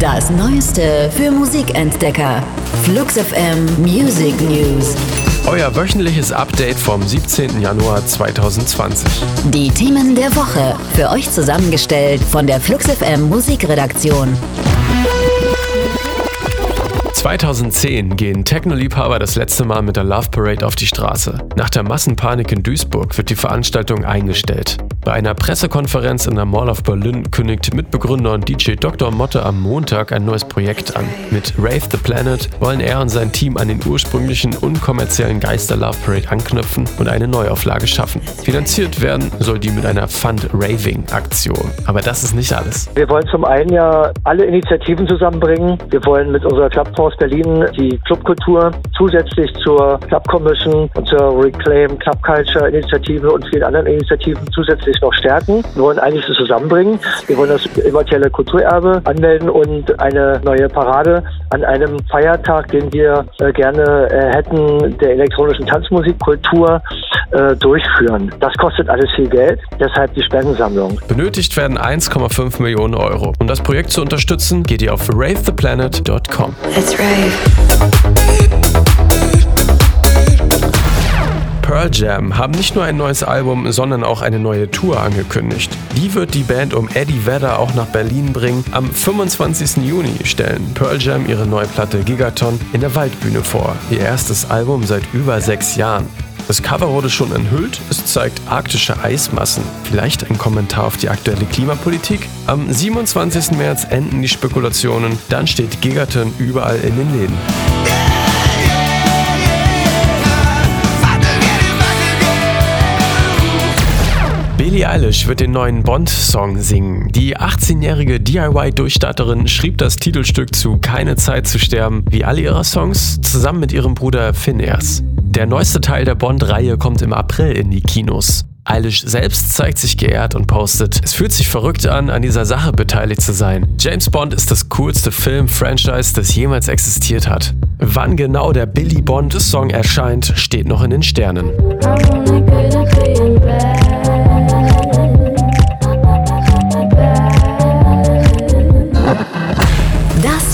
Das Neueste für Musikentdecker. Flux FM Music News. Euer wöchentliches Update vom 17. Januar 2020. Die Themen der Woche. Für euch zusammengestellt von der Flux FM Musikredaktion. 2010 gehen Techno-Liebhaber das letzte Mal mit der Love Parade auf die Straße. Nach der Massenpanik in Duisburg wird die Veranstaltung eingestellt. Bei einer Pressekonferenz in der Mall of Berlin kündigt Mitbegründer und DJ Dr. Motte am Montag ein neues Projekt an. Mit Wraith the Planet wollen er und sein Team an den ursprünglichen unkommerziellen Geister Love Parade anknüpfen und eine Neuauflage schaffen. Finanziert werden soll die mit einer Fund-Raving-Aktion. Aber das ist nicht alles. Wir wollen zum einen ja alle Initiativen zusammenbringen. Wir wollen mit unserer Clubforce Berlin die Clubkultur zusätzlich zur Club Commission und zur Reclaim Club Culture Initiative und vielen anderen Initiativen zusätzlich sich noch stärken. Wir wollen eigentlich das zusammenbringen. Wir wollen das immaterielle Kulturerbe anmelden und eine neue Parade an einem Feiertag, den wir äh, gerne äh, hätten, der elektronischen Tanzmusikkultur äh, durchführen. Das kostet alles viel Geld, deshalb die Spendensammlung. Benötigt werden 1,5 Millionen Euro. Um das Projekt zu unterstützen, geht ihr auf ravetheplanet.com. Let's rave. Pearl Jam haben nicht nur ein neues Album, sondern auch eine neue Tour angekündigt. Die wird die Band um Eddie Vedder auch nach Berlin bringen. Am 25. Juni stellen Pearl Jam ihre neue Platte Gigaton in der Waldbühne vor. Ihr erstes Album seit über sechs Jahren. Das Cover wurde schon enthüllt. Es zeigt arktische Eismassen. Vielleicht ein Kommentar auf die aktuelle Klimapolitik? Am 27. März enden die Spekulationen. Dann steht Gigaton überall in den Läden. Billie Eilish wird den neuen Bond-Song singen. Die 18-jährige DIY-Durchstarterin schrieb das Titelstück zu Keine Zeit zu sterben, wie alle ihre Songs, zusammen mit ihrem Bruder Phineas. Der neueste Teil der Bond-Reihe kommt im April in die Kinos. Eilish selbst zeigt sich geehrt und postet, es fühlt sich verrückt an, an dieser Sache beteiligt zu sein. James Bond ist das coolste Film-Franchise, das jemals existiert hat. Wann genau der Billy Bond-Song erscheint, steht noch in den Sternen.